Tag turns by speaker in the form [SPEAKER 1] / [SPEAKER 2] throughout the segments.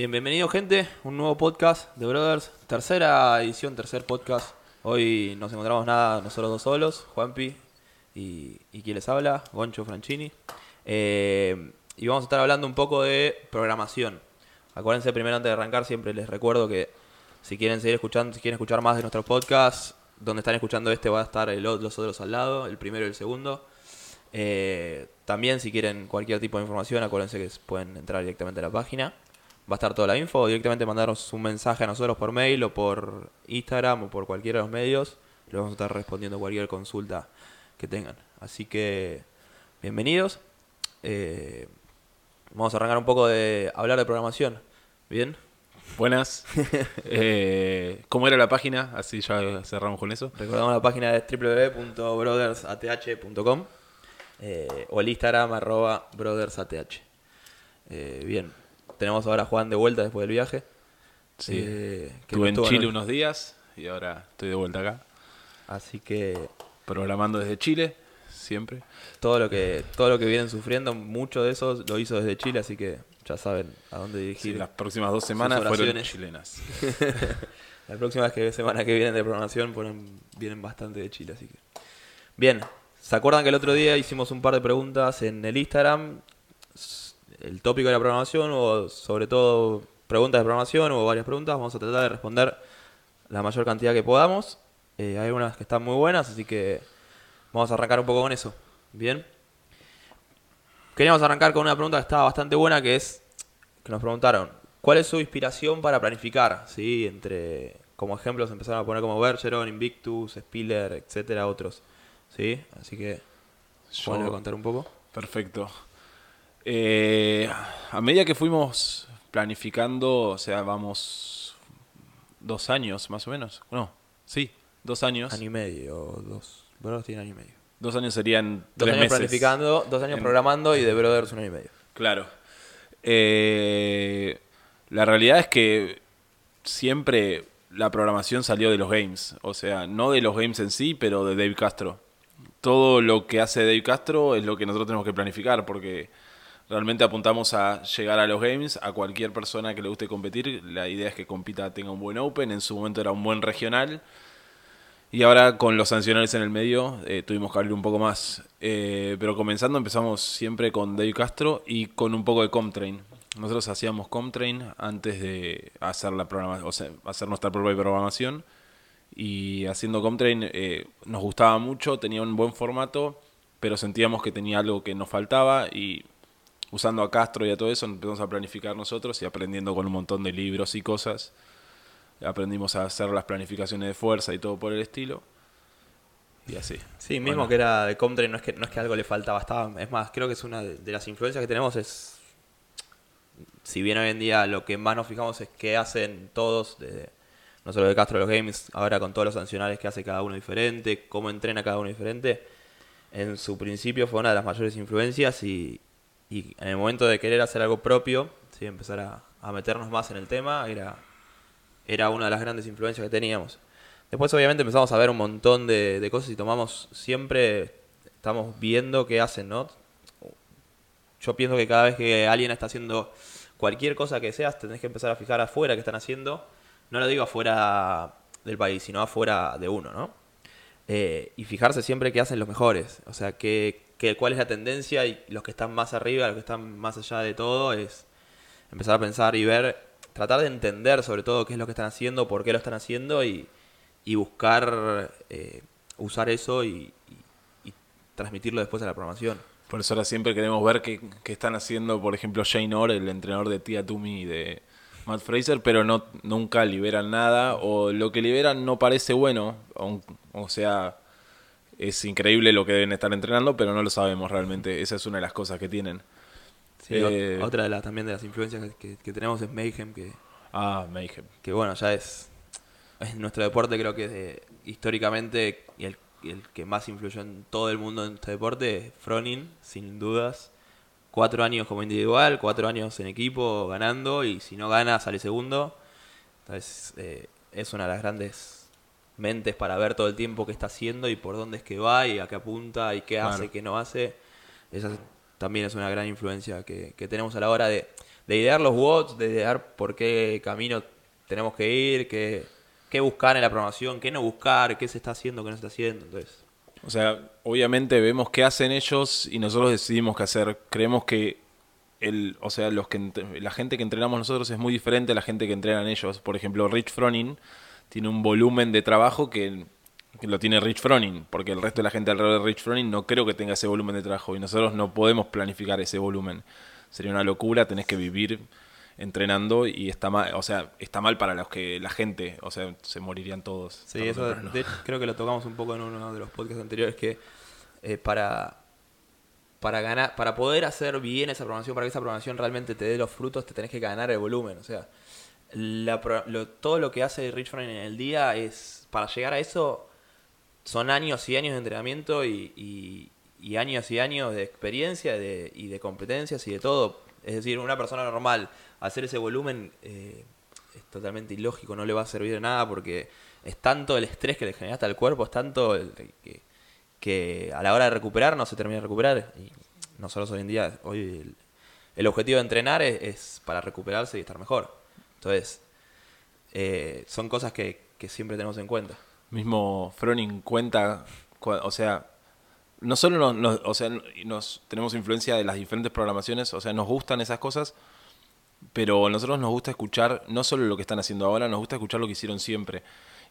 [SPEAKER 1] Bien, bienvenido gente, un nuevo podcast de Brothers, tercera edición, tercer podcast. Hoy nos encontramos nada, nosotros dos solos, Juanpi y, y quien les habla, Goncho Franchini. Eh, y vamos a estar hablando un poco de programación. Acuérdense primero antes de arrancar, siempre les recuerdo que si quieren seguir escuchando, si quieren escuchar más de nuestros podcasts, donde están escuchando este va a estar los otros al lado, el primero y el segundo. Eh, también si quieren cualquier tipo de información, acuérdense que pueden entrar directamente a la página. Va a estar toda la info directamente mandarnos un mensaje a nosotros por mail o por Instagram o por cualquiera de los medios. Les vamos a estar respondiendo cualquier consulta que tengan. Así que, bienvenidos. Eh, vamos a arrancar un poco de hablar de programación. ¿Bien?
[SPEAKER 2] Buenas. Eh, ¿Cómo era la página? Así ya cerramos con eso.
[SPEAKER 1] Recordamos la página de www.brothersath.com eh, o el Instagram arroba brothersath. Bien, tenemos ahora a Juan de vuelta después del viaje.
[SPEAKER 2] Sí.
[SPEAKER 1] Eh, que
[SPEAKER 2] Estuve en
[SPEAKER 1] estuvo
[SPEAKER 2] Chile unos días y ahora estoy de vuelta acá.
[SPEAKER 1] Así que
[SPEAKER 2] Programando desde Chile, siempre.
[SPEAKER 1] todo lo que todo lo que vienen sufriendo, mucho de eso lo hizo desde Chile, así que ya saben a dónde
[SPEAKER 2] Sí,
[SPEAKER 1] dirigir.
[SPEAKER 2] las próximas dos semanas fueron chilenas.
[SPEAKER 1] La próxima vez que semana que vienen de programación ponen, vienen bastante de Chile, así que. Bien, ¿se acuerdan que el otro día hicimos un par de preguntas en el Instagram? El tópico de la programación, o sobre todo preguntas de programación, o varias preguntas. Vamos a tratar de responder la mayor cantidad que podamos. Eh, hay algunas que están muy buenas, así que vamos a arrancar un poco con eso. Bien. Queríamos arrancar con una pregunta que estaba bastante buena, que es que nos preguntaron, ¿cuál es su inspiración para planificar? ¿Sí? Entre, como ejemplos empezaron a poner como Bergeron, Invictus, Spiller, etcétera, otros. ¿Sí? Así que, ¿pueden contar un poco?
[SPEAKER 2] Perfecto. Eh, a medida que fuimos planificando, o sea, vamos dos años más o menos. No, sí, dos años.
[SPEAKER 1] Año y medio, dos. Brothers tienen año y medio.
[SPEAKER 2] Dos años serían
[SPEAKER 1] Dos
[SPEAKER 2] tres
[SPEAKER 1] años
[SPEAKER 2] meses.
[SPEAKER 1] planificando, dos años
[SPEAKER 2] En-
[SPEAKER 1] programando y de Brothers un año y medio.
[SPEAKER 2] Claro. Eh, la realidad es que siempre la programación salió de los games. O sea, no de los games en sí, pero de Dave Castro. Todo lo que hace Dave Castro es lo que nosotros tenemos que planificar porque realmente apuntamos a llegar a los games, a cualquier persona que le guste competir. La idea es que compita, tenga un buen Open. En su momento era un buen regional. Y ahora con los sancionales en el medio eh, tuvimos que abrir un poco más. Eh, pero comenzando empezamos siempre con Dave Castro y con un poco de Comtrain. Nosotros hacíamos Comtrain antes de hacer la programa, o sea, hacer nuestra propia programación. Y haciendo Comtrain eh, nos gustaba mucho, tenía un buen formato, pero sentíamos que tenía algo que nos faltaba y usando a Castro y a todo eso empezamos a planificar nosotros y aprendiendo con un montón de libros y cosas aprendimos a hacer las planificaciones de fuerza y todo por el estilo. Y así.
[SPEAKER 1] Sí, mismo
[SPEAKER 2] Bueno.
[SPEAKER 1] que era de Comtrain, no es que, no es que algo le faltaba, estaba, es más, creo que es una de, de las influencias que tenemos es, si bien hoy en día lo que más nos fijamos es qué hacen todos, no solo de Castro los Games, ahora con todos los sancionales que hace cada uno diferente, cómo entrena cada uno diferente, en su principio fue una de las mayores influencias y, y en el momento de querer hacer algo propio, ¿sí? empezar a, meternos más en el tema, era, era una de las grandes influencias que teníamos. Después obviamente empezamos a ver un montón de, de cosas y tomamos siempre, estamos viendo qué hacen, ¿no? Yo pienso que cada vez que alguien está haciendo cualquier cosa que seas, tenés que empezar a fijar afuera qué están haciendo. No lo digo afuera del país, sino afuera de uno, ¿no? Eh, y fijarse siempre qué hacen los mejores. O sea, qué, qué- cuál es la tendencia y los que están más arriba, los que están más allá de todo, es empezar a pensar y ver, tratar de entender sobre todo qué es lo que están haciendo, por qué lo están haciendo y, buscar eh, usar eso y, transmitirlo después a la programación.
[SPEAKER 2] Por eso ahora siempre queremos ver qué, están haciendo, por ejemplo, Shane Orr, el entrenador de Tia Tumi y de Matt Fraser, pero no nunca liberan nada o lo que liberan no parece bueno. O sea, es increíble lo que deben estar entrenando, pero no lo sabemos realmente. Esa es una de las cosas que tienen.
[SPEAKER 1] Sí,
[SPEAKER 2] Eh,
[SPEAKER 1] ot- otra de las también de las influencias que, tenemos es Mayhem, que,
[SPEAKER 2] Ah, Mayhem.
[SPEAKER 1] que bueno, ya es, es nuestro deporte, creo que de- históricamente y el, el que más influyó en todo el mundo en este deporte es Fronin, sin dudas. Cuatro años como individual, cuatro años en equipo ganando y si no gana sale segundo. Entonces eh, es una de las grandes mentes para ver todo el tiempo qué está haciendo y por dónde es que va y a qué apunta y qué hace,
[SPEAKER 2] Claro.
[SPEAKER 1] qué no hace. Esa también es una gran influencia que, que tenemos a la hora de, de idear los WOTS, de idear por qué camino tenemos que ir, qué, qué buscar en la programación, qué no buscar, qué se está haciendo, qué no se está haciendo. Entonces,
[SPEAKER 2] O sea, obviamente vemos qué hacen ellos y nosotros decidimos qué hacer. Creemos que el, o sea, los que la gente que entrenamos nosotros es muy diferente a la gente que entrenan ellos. Por ejemplo, Rich Froning tiene un volumen de trabajo que, que lo tiene Rich Froning, porque el resto de la gente alrededor de Rich Froning no creo que tenga ese volumen de trabajo y nosotros no podemos planificar ese volumen. Sería una locura, tenés que vivir entrenando y está mal, o sea, está mal para los que la gente, o sea, se morirían todos.
[SPEAKER 1] Sí, eso de- creo que lo tocamos un poco en uno de los podcasts anteriores, que eh, para, para ganar, para poder hacer bien esa programación, para que esa programación realmente te dé los frutos, te tenés que ganar el volumen. O sea, la lo- todo lo que hace Rich Froning en el día es, para llegar a eso, son años y años de entrenamiento y, y- y años y años de experiencia de- y de competencias y de todo. Es decir, una persona normal hacer ese volumen eh, es totalmente ilógico, no le va a servir de nada porque es tanto el estrés que le generaste al cuerpo, es tanto que a la hora de recuperar no se termina de recuperar. Y nosotros hoy en día, hoy el, el objetivo de entrenar es, es para recuperarse y estar mejor. Entonces, eh, son cosas que, que siempre tenemos en cuenta.
[SPEAKER 2] mismo Froning cuenta, o sea, no solo nos, nos- o sea, nos tenemos influencia de las diferentes programaciones, o sea, nos gustan esas cosas, pero a nosotros nos gusta escuchar no solo lo que están haciendo ahora, nos gusta escuchar lo que hicieron siempre.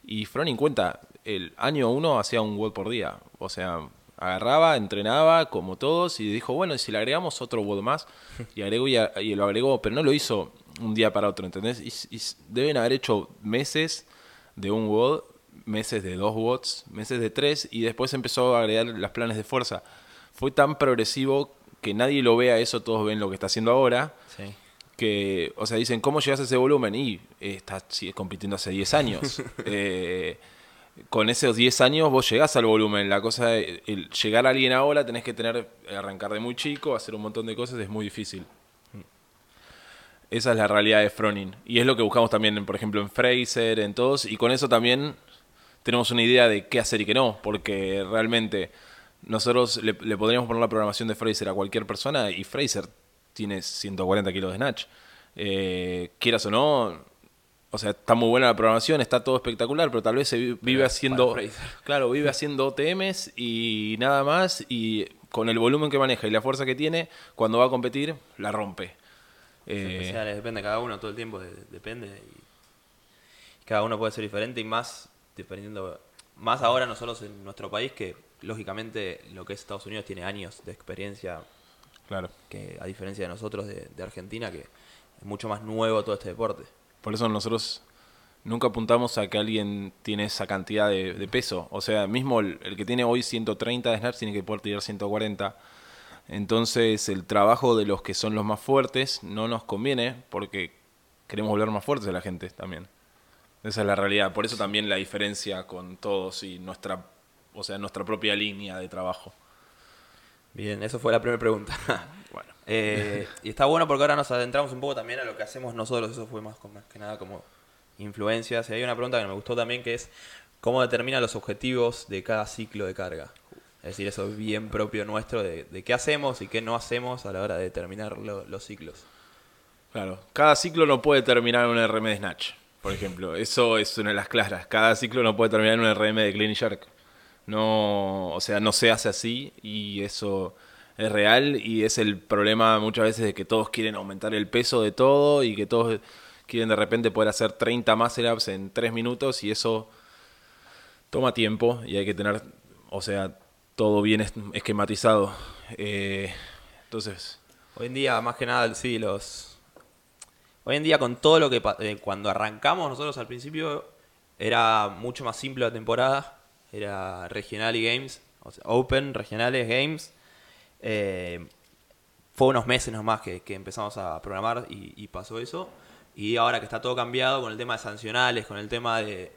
[SPEAKER 2] Y Froning cuenta, el año uno hacía un WOD por día, o sea, agarraba, entrenaba como todos y dijo, bueno, y si le agregamos otro WOD más, y agregó y, a- y lo agregó, pero no lo hizo un día para otro, ¿entendés? Y, y deben haber hecho meses de un WOD, meses de dos WODs, meses de tres, y después empezó a agregar los planes de fuerza. Fue tan progresivo que nadie lo vea eso, todos ven lo que está haciendo ahora,
[SPEAKER 1] Sí.
[SPEAKER 2] que, o sea, dicen, ¿cómo llegas a ese volumen? Y eh, estás sigue compitiendo hace 10 años. Eh, con esos 10 años vos llegás al volumen. La cosa, de- el llegar a alguien ahora tenés que tener, arrancar de muy chico, hacer un montón de cosas, es muy difícil. Esa es la realidad de Froning. Y es lo que buscamos también, por ejemplo, en Fraser, en todos. Y con eso también tenemos una idea de qué hacer y qué no. Porque realmente nosotros le, le podríamos poner la programación de Fraser a cualquier persona y Fraser tiene 140 kilos de snatch. Eh, quieras o no, o sea, está muy buena la programación, está todo espectacular, pero tal vez se vi- vive
[SPEAKER 1] Pero
[SPEAKER 2] haciendo, claro, vive haciendo OTMs y nada más y con el volumen que maneja y la fuerza que tiene, cuando va a competir, la rompe. Eh,
[SPEAKER 1] especiales, depende de cada uno todo el tiempo, de- depende. Y cada uno puede ser diferente y más dependiendo. Más ahora nosotros en nuestro país, que lógicamente lo que es Estados Unidos tiene años de experiencia,
[SPEAKER 2] claro.
[SPEAKER 1] que a diferencia de nosotros de, de Argentina, que es mucho más nuevo todo este deporte.
[SPEAKER 2] Por eso nosotros nunca apuntamos a que alguien tiene esa cantidad de, de peso. O sea, mismo el, el que tiene hoy 130 de snatch tiene que poder tirar 140. Entonces el trabajo de los que son los más fuertes no nos conviene porque queremos volver más fuertes a la gente también. Esa es la realidad. Por eso también la diferencia con todos y nuestra, o sea, nuestra propia línea de trabajo.
[SPEAKER 1] Bien, eso fue la primera pregunta.
[SPEAKER 2] Bueno,
[SPEAKER 1] Eh, y está bueno porque ahora nos adentramos un poco también a lo que hacemos nosotros. Eso fue más, más que nada como influencias. Y hay una pregunta que me gustó también que es cómo determina los objetivos de cada ciclo de carga. Es decir, eso es bien propio nuestro de, qué hacemos y qué no hacemos a la hora de determinar lo- los ciclos.
[SPEAKER 2] Claro, cada ciclo no puede terminar en un RM de Snatch, por ejemplo. Eso es una de las claras. Cada ciclo no puede terminar en un RM de Clean Jerk. No, o sea, no se hace así y eso es real y es el problema muchas veces de que todos quieren aumentar el peso de todo y que todos quieren de repente poder hacer 30 muscle ups en 3 minutos y eso toma tiempo y hay que tener, o sea, todo bien es- esquematizado. Eh, entonces,
[SPEAKER 1] Hoy en día, más que nada, sí, los... Hoy en día con todo lo que... eh, cuando arrancamos nosotros al principio era mucho más simple la temporada. Era regional y games. O sea, open, regionales, games. Eh, fue unos meses nomás que, empezamos a programar y pasó eso. Y ahora que está todo cambiado con el tema de sancionales, con el tema de,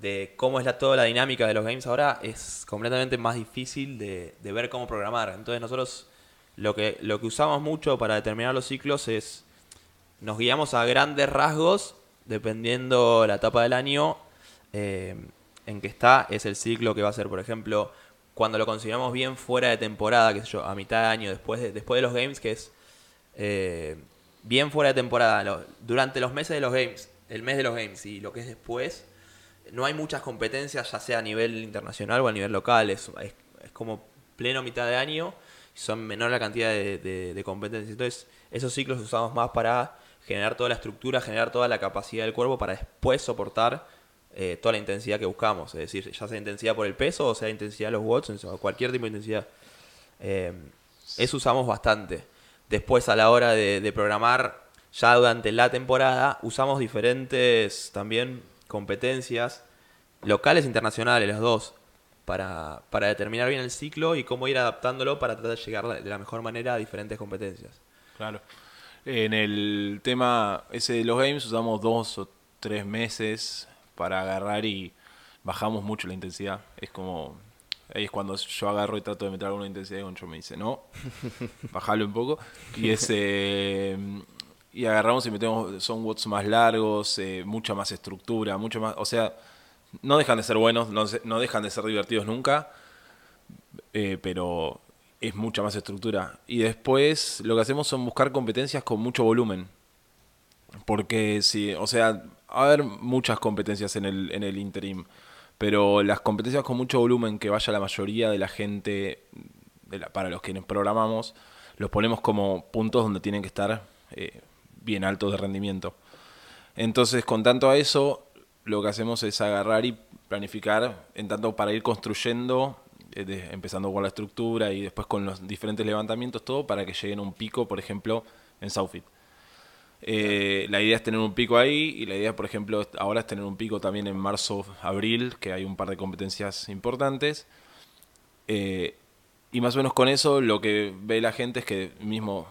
[SPEAKER 1] de cómo es la, toda la dinámica de los games ahora, es completamente más difícil de, de ver cómo programar. Entonces nosotros lo que, lo que usamos mucho para determinar los ciclos es, nos guiamos a grandes rasgos, dependiendo la etapa del año eh, en que está, es el ciclo que va a ser, por ejemplo, cuando lo consideramos bien fuera de temporada, qué sé yo, a mitad de año, después de, después de los games, que es eh, bien fuera de temporada, durante los meses de los games, el mes de los games y lo que es después, no hay muchas competencias, ya sea a nivel internacional o a nivel local. Es, como pleno mitad de año son menor la cantidad de, competencias. Entonces, esos ciclos los usamos más para generar toda la estructura, generar toda la capacidad del cuerpo para después soportar eh, toda la intensidad que buscamos. Es decir, ya sea intensidad por el peso o sea intensidad de los watts o cualquier tipo de intensidad. Eh, eso usamos bastante. Después, a la hora de programar, ya durante la temporada, usamos diferentes también competencias locales e internacionales, las dos, para, para determinar bien el ciclo y cómo ir adaptándolo para tratar de llegar de la mejor manera a diferentes competencias.
[SPEAKER 2] Claro. En el tema ese de los games usamos dos o tres meses para agarrar y bajamos mucho la intensidad. Es como... Ahí es cuando yo agarro y trato de meter alguna intensidad y Goncho me dice, no, bajalo un poco. Y ese... Y agarramos y metemos, son watts más largos, eh, mucha más estructura, mucho más... O sea, no dejan de ser buenos, no, no dejan de ser divertidos nunca, eh, pero es mucha más estructura. Y después lo que hacemos son buscar competencias con mucho volumen. Porque si, o sea, va a haber muchas competencias en el, en el interim, pero las competencias con mucho volumen que vaya la mayoría de la gente, para los quienes programamos, los ponemos como puntos donde tienen que estar eh, bien altos de rendimiento. Entonces, con tanto a eso, lo que hacemos es agarrar y planificar, en tanto para ir construyendo, eh, empezando con la estructura y después con los diferentes levantamientos, todo para que lleguen a un pico, por ejemplo, en Southfit. Eh, la idea es tener un pico ahí y la idea, por ejemplo, ahora es tener un pico también en marzo, abril, que hay un par de competencias importantes. Eh, y más o menos con eso lo que ve la gente es que mismo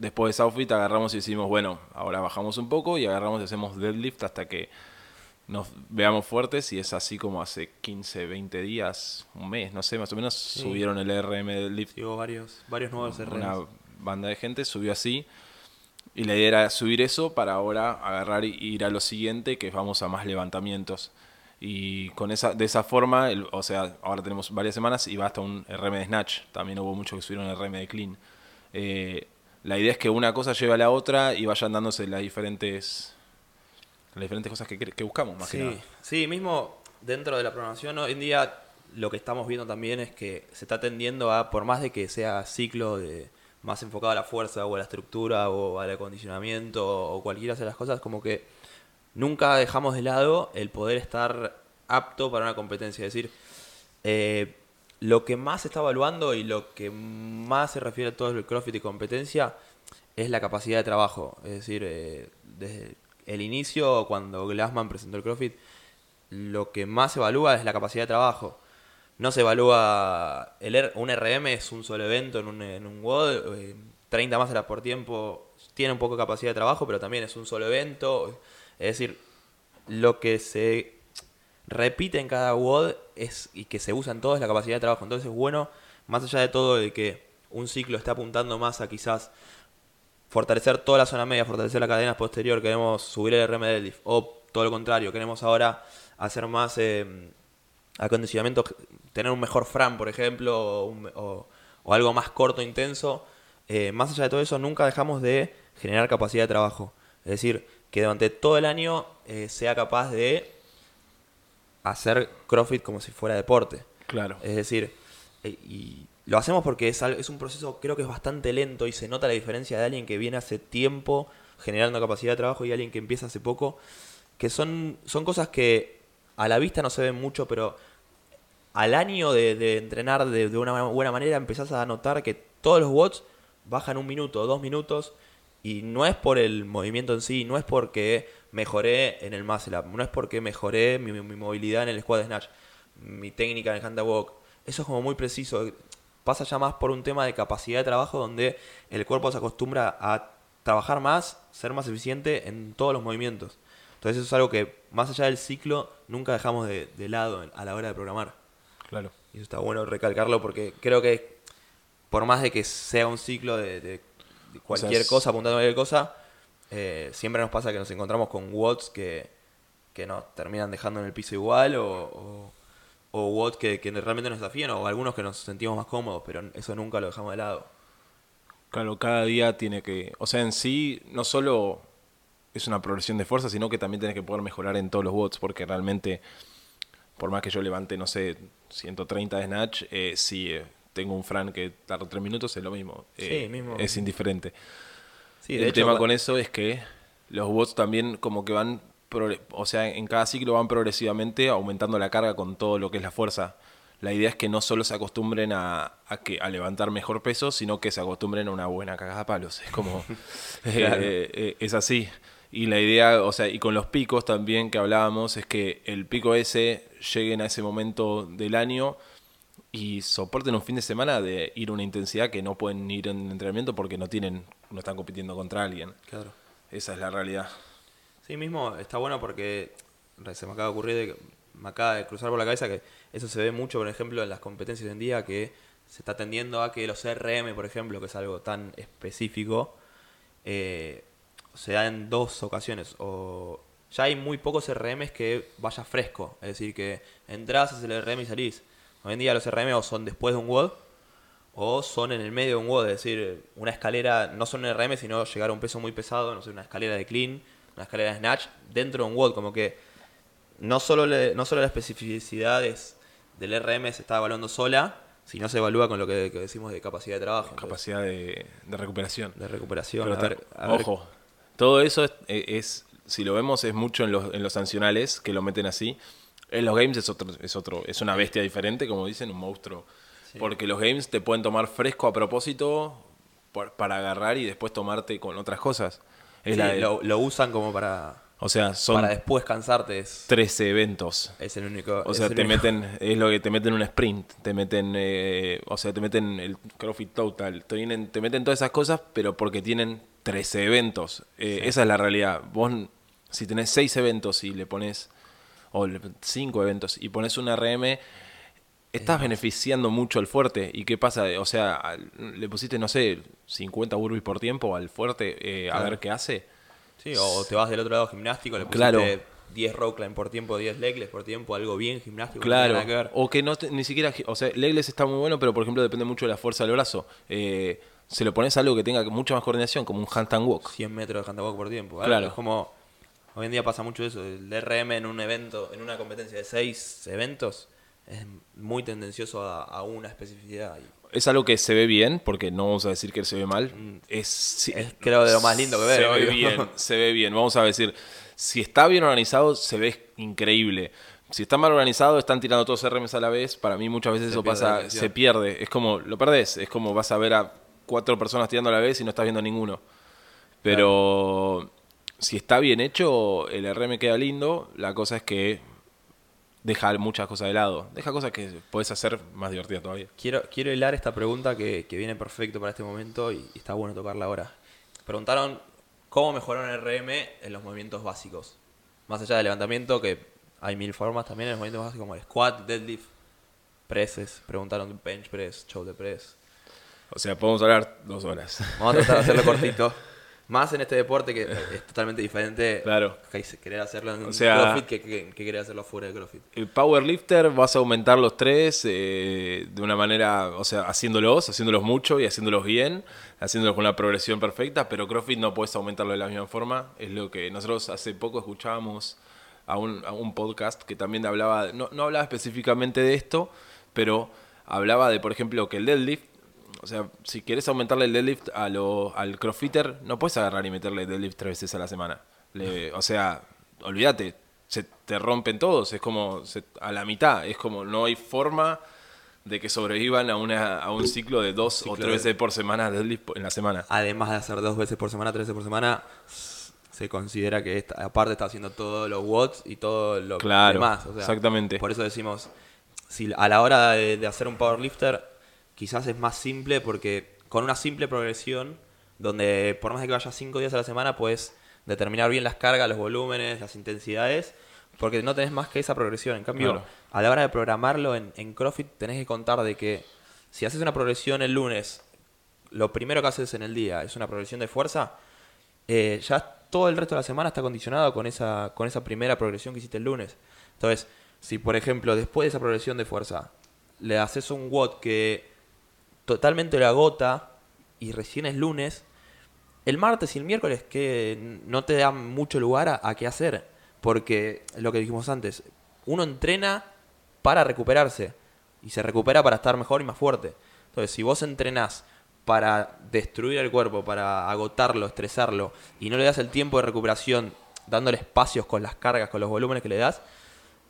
[SPEAKER 2] después de Southfit agarramos y decimos, bueno, ahora bajamos un poco y agarramos y hacemos deadlift hasta que nos veamos fuertes y es así como hace 15, 20 días, un mes, no sé, más o menos subieron el RM deadlift.
[SPEAKER 1] Digo, varios, varios nuevos
[SPEAKER 2] una
[SPEAKER 1] RMs.
[SPEAKER 2] banda de gente subió así y la idea era subir eso para ahora agarrar y ir a lo siguiente que vamos a más levantamientos. Y con esa de esa forma el- o sea ahora tenemos varias semanas y va hasta un RM de snatch. También hubo muchos que subieron el RM de clean. Eh, la idea es que una cosa lleve a la otra y vayan dándose las diferentes las diferentes cosas que, que buscamos más que
[SPEAKER 1] Sí,
[SPEAKER 2] nada
[SPEAKER 1] sí, mismo dentro de la programación hoy en día lo que estamos viendo también es que se está tendiendo a, por más de que sea ciclo de más enfocado a la fuerza o a la estructura o al acondicionamiento o cualquiera de las cosas, como que nunca dejamos de lado el poder estar apto para una competencia. Es decir, eh, lo que más se está evaluando y lo que más se refiere a todo el CrossFit y competencia es la capacidad de trabajo. Es decir, eh, desde el inicio, cuando Glassman presentó el CrossFit, lo que más se evalúa es la capacidad de trabajo. No se evalúa. El un RM es un solo evento en un, en un WOD, eh, 30 más horas por tiempo. Tiene un poco de capacidad de trabajo, pero también es un solo evento. Es decir, lo que se repite en cada WOD es, y que se usa en todo la capacidad de trabajo. Entonces es bueno, más allá de todo, de que un ciclo está apuntando más a quizás fortalecer toda la zona media, fortalecer la cadena posterior, queremos subir el RM deadlift, o todo lo contrario, queremos ahora hacer más eh, acondicionamiento, tener un mejor fran, por ejemplo, o algo más corto, intenso. Eh, más allá de todo eso, nunca dejamos de generar capacidad de trabajo. Es decir, que durante todo el año eh, sea capaz de hacer CrossFit como si fuera deporte.
[SPEAKER 2] claro
[SPEAKER 1] Es decir, eh, y lo hacemos porque es, es un proceso creo que es bastante lento y se nota la diferencia de alguien que viene hace tiempo generando capacidad de trabajo y alguien que empieza hace poco, que son, son cosas que a la vista no se ven mucho, pero al año de, de entrenar de, de una buena manera empezás a notar que todos los watts bajan un minuto, dos minutos, y no es por el movimiento en sí, no es porque mejoré en el muscle up, no es porque mejoré mi, mi movilidad en el squat snatch, mi técnica en el hand walk. Eso es como muy preciso. Pasa ya más por un tema de capacidad de trabajo donde el cuerpo se acostumbra a trabajar más, ser más eficiente en todos los movimientos. Entonces eso es algo que más allá del ciclo nunca dejamos de, de lado a la hora de programar.
[SPEAKER 2] claro
[SPEAKER 1] Y eso está bueno recalcarlo porque creo que por más de que sea un ciclo de, de- cualquier
[SPEAKER 2] es-
[SPEAKER 1] cosa, apuntando a cualquier cosa, eh, siempre nos pasa que nos encontramos con watts que, que nos terminan dejando en el piso igual o, o, o watts que, que realmente nos desafían o algunos que nos sentimos más cómodos, pero eso nunca lo dejamos de lado.
[SPEAKER 2] Claro, cada día tiene que. O sea, en sí, no solo es una progresión de fuerza, sino que también tienes que poder mejorar en todos los bots, porque realmente, por más que yo levante, no sé, 130 de Snatch, eh, si eh, tengo un Fran que tarda 3 minutos, es lo mismo. Eh,
[SPEAKER 1] Sí, mismo.
[SPEAKER 2] Es indiferente.
[SPEAKER 1] Sí, de
[SPEAKER 2] el
[SPEAKER 1] hecho,
[SPEAKER 2] tema con eso es que los bots también como que van, o sea, en cada ciclo van progresivamente aumentando la carga con todo lo que es la fuerza. La idea es que no solo se acostumbren a, a que, a levantar mejor peso, sino que se acostumbren a una buena cagada a palos. Es como, eh, eh, es así. Y la idea, o sea, y con los picos también que hablábamos, es que el pico ese lleguen a ese momento del año y soporten un fin de semana de ir a una intensidad que no pueden ir en entrenamiento porque no tienen, no están compitiendo contra alguien.
[SPEAKER 1] Claro.
[SPEAKER 2] Esa es la realidad.
[SPEAKER 1] Sí, mismo está bueno porque se me acaba de ocurrir, me acaba de cruzar por la cabeza que eso se ve mucho, por ejemplo, en las competencias hoy en día, que se está tendiendo a que los RM, por ejemplo, que es algo tan específico, eh, se da en dos ocasiones. O ya hay muy pocos RMs que vaya fresco, es decir, que entras, haces el RM y salís. Hoy en día los RM o son después de un WOD o son en el medio de un WOD, es decir, una escalera, no son RM, sino llegar a un peso muy pesado, no sé, una escalera de clean, una escalera de snatch, dentro de un WOD, como que no solo, le- no solo las especificidades del RM se está evaluando sola, sino se evalúa con lo que, que decimos de capacidad de trabajo,
[SPEAKER 2] Capacidad de, de recuperación.
[SPEAKER 1] de recuperación.
[SPEAKER 2] Pero
[SPEAKER 1] a ver-
[SPEAKER 2] ta-
[SPEAKER 1] a ver-
[SPEAKER 2] ojo, todo eso es, es- si lo vemos, es mucho en los, en los sancionales que lo meten así. En los games es otro, es otro, es una bestia diferente, como dicen, un monstruo. Porque los games te pueden tomar fresco a propósito por- para agarrar y después tomarte con otras cosas. Es
[SPEAKER 1] sí,
[SPEAKER 2] la de-
[SPEAKER 1] lo, lo usan como para,
[SPEAKER 2] o sea, son
[SPEAKER 1] para después cansarte, es,
[SPEAKER 2] 13 eventos.
[SPEAKER 1] es el único...
[SPEAKER 2] O sea, te
[SPEAKER 1] único-
[SPEAKER 2] meten, es lo que te meten un sprint, te meten, eh, o sea, te meten el CrossFit Total, te, vienen- te meten todas esas cosas, pero porque tienen 13 eventos. Eh, Esa es la realidad. Vos, si tenés 6 eventos y le pones, o 5 eventos, y pones un RM, estás beneficiando mucho al fuerte. ¿Y qué pasa? O sea, al- le pusiste, no sé, 50 burpees por tiempo al fuerte eh, a ver qué hace.
[SPEAKER 1] Sí, o te vas del otro lado gimnástico, le pusiste
[SPEAKER 2] Claro.
[SPEAKER 1] 10 row climb por tiempo, 10 legless por tiempo, algo bien gimnástico. no
[SPEAKER 2] Claro,
[SPEAKER 1] tiene nada que ver.
[SPEAKER 2] o que no te- ni siquiera, o sea, Legles está muy bueno, pero por ejemplo depende mucho de la fuerza del brazo. Eh, se lo pones algo que tenga mucha más coordinación, como un handstand walk.
[SPEAKER 1] 100 metros de handball por tiempo. ¿vale?
[SPEAKER 2] Claro.
[SPEAKER 1] Es como. Hoy en día pasa mucho eso. El RM en un evento, en una competencia de 6 eventos, es muy tendencioso a, a una especificidad.
[SPEAKER 2] Es algo que se ve bien, porque no vamos a decir que se ve mal. Es,
[SPEAKER 1] Mm. Es, creo, de lo más lindo que ver,
[SPEAKER 2] Se ve bien, se ve bien. Vamos a decir, si está bien organizado, se ve increíble. Si está mal organizado, están tirando todos RMs a la vez. Para mí muchas veces
[SPEAKER 1] Se
[SPEAKER 2] eso pasa, se pierde. Es como, lo perdés. Es como vas a ver a cuatro personas tirando a la vez y no estás viendo ninguno. Pero si está bien hecho, el RM queda lindo. La cosa es que deja muchas cosas de lado. Deja cosas que puedes hacer más divertidas todavía.
[SPEAKER 1] quiero, quiero hilar esta pregunta que, que viene perfecto para este momento y, y está bueno tocarla ahora. Preguntaron cómo mejorar un RM en los movimientos básicos. Más allá del levantamiento, que hay mil formas también en los movimientos básicos como el squat, deadlift, presses. Preguntaron de bench press, shoulder press.
[SPEAKER 2] O sea, podemos hablar dos horas.
[SPEAKER 1] Vamos a tratar de hacerlo cortito. Más en este deporte que es totalmente diferente.
[SPEAKER 2] Claro.
[SPEAKER 1] Que querer hacerlo en
[SPEAKER 2] O sea-
[SPEAKER 1] CrossFit que, que, que querer hacerlo fuera de CrossFit.
[SPEAKER 2] El powerlifter vas a aumentar los tres eh, de una manera, o sea, haciéndolos, haciéndolos mucho y haciéndolos bien, haciéndolos con una progresión perfecta, pero CrossFit no puedes aumentarlo de la misma forma. Es lo que nosotros hace poco escuchábamos a un, a un podcast que también hablaba, no, no hablaba específicamente de esto, pero hablaba de, por ejemplo, que el deadlift, o sea, si quieres aumentarle el deadlift a lo, al crossfitter, no puedes agarrar y meterle deadlift tres veces a la semana. Le- o sea, olvídate, se te rompen todos, es como se- a la mitad, es como no hay forma de que sobrevivan a, una, a un ciclo de dos o tres
[SPEAKER 1] de-
[SPEAKER 2] veces por semana deadlift en la semana.
[SPEAKER 1] Además de hacer dos veces por semana, tres veces por semana, se considera que esta- aparte está haciendo todos los watts y todo lo
[SPEAKER 2] Claro,
[SPEAKER 1] demás. o sea,
[SPEAKER 2] exactamente.
[SPEAKER 1] Por eso decimos, si a la hora de, de hacer un powerlifter, quizás es más simple porque con una simple progresión, donde por más de que vayas cinco días a la semana, puedes determinar bien las cargas, los volúmenes, las intensidades, porque no tenés más que esa progresión. En cambio,
[SPEAKER 2] Claro.
[SPEAKER 1] a la hora de programarlo en, en CrossFit, tenés que contar de que si haces una progresión el lunes, lo primero que haces en el día es una progresión de fuerza, eh, ya todo el resto de la semana está condicionado con esa, con esa primera progresión que hiciste el lunes. Entonces, si por ejemplo después de esa progresión de fuerza le haces un WOD que totalmente lo agota y recién es lunes, el martes y el miércoles que no te dan mucho lugar a, a qué hacer. Porque lo que dijimos antes, uno entrena para recuperarse y se recupera para estar mejor y más fuerte. Entonces, si vos entrenás para destruir el cuerpo, para agotarlo, estresarlo, y no le das el tiempo de recuperación, dándole espacios con las cargas, con los volúmenes que le das,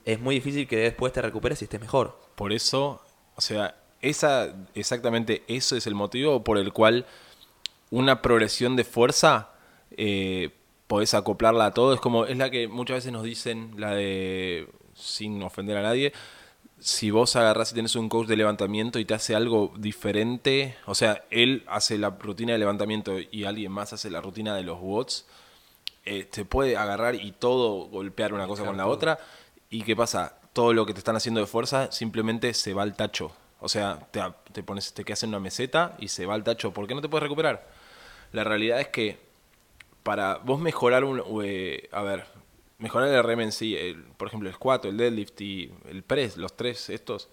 [SPEAKER 1] es muy difícil que después te recuperes y estés mejor.
[SPEAKER 2] Por eso, o sea, esa, exactamente eso es el motivo por el cual una progresión de fuerza eh, podés acoplarla a todo. Es como, es la que muchas veces nos dicen, la de, sin ofender a nadie, si vos agarrás y tenés un coach de levantamiento y te hace algo diferente, o sea, él hace la rutina de levantamiento y alguien más hace la rutina de los watts, eh, te puede agarrar y todo golpear una cosa con la otra. ¿Y qué pasa? Todo lo que te están haciendo de fuerza simplemente se va al tacho. O sea, te, pones, te quedas en una meseta y se va al tacho. ¿Por qué no te puedes recuperar? La realidad es que para vos mejorar un... eh, a ver, mejorar el RM en sí, por ejemplo, el squat, el deadlift y el press, los tres estos,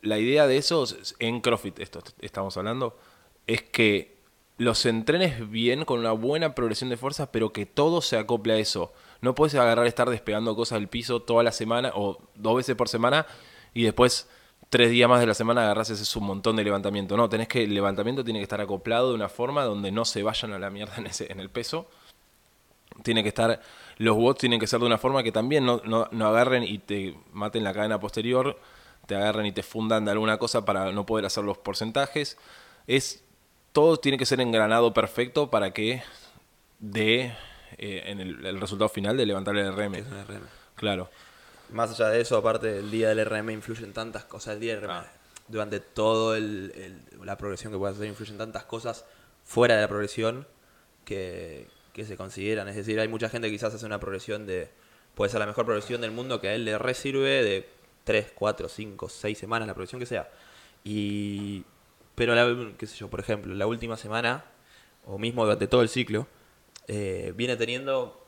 [SPEAKER 2] la idea de esos, en CrossFit esto estamos hablando, es que los entrenes bien con una buena progresión de fuerza, pero que todo se acople a eso. No puedes agarrar estar despegando cosas del piso toda la semana o dos veces por semana y después tres días más de la semana agarras ese es un montón de levantamiento. No, tenés que el levantamiento tiene que estar acoplado de una forma donde no se vayan a la mierda en, ese, en el peso tiene que estar, los watts tienen que ser de una forma que también no, no, no agarren y te maten la cadena posterior, te agarren y te fundan de alguna cosa para no poder hacer los porcentajes. Es, todo tiene que ser engranado perfecto para que dé eh, en el, el resultado final de levantar el RM.
[SPEAKER 1] Es un RM.
[SPEAKER 2] Claro.
[SPEAKER 1] Más allá de eso, aparte, el día del RM influyen tantas cosas. El día del RM,
[SPEAKER 2] Ah.
[SPEAKER 1] durante todo el, el- la progresión que puedas hacer, influyen tantas cosas fuera de la progresión que, que se consideran. Es decir, hay mucha gente que quizás hace una progresión de. Puede ser la mejor progresión del mundo que a él le re sirve de 3, 4, 5, 6 semanas, la progresión que sea. Y. Pero, la, qué sé yo, por ejemplo, la última semana, o mismo durante todo el ciclo, eh, viene teniendo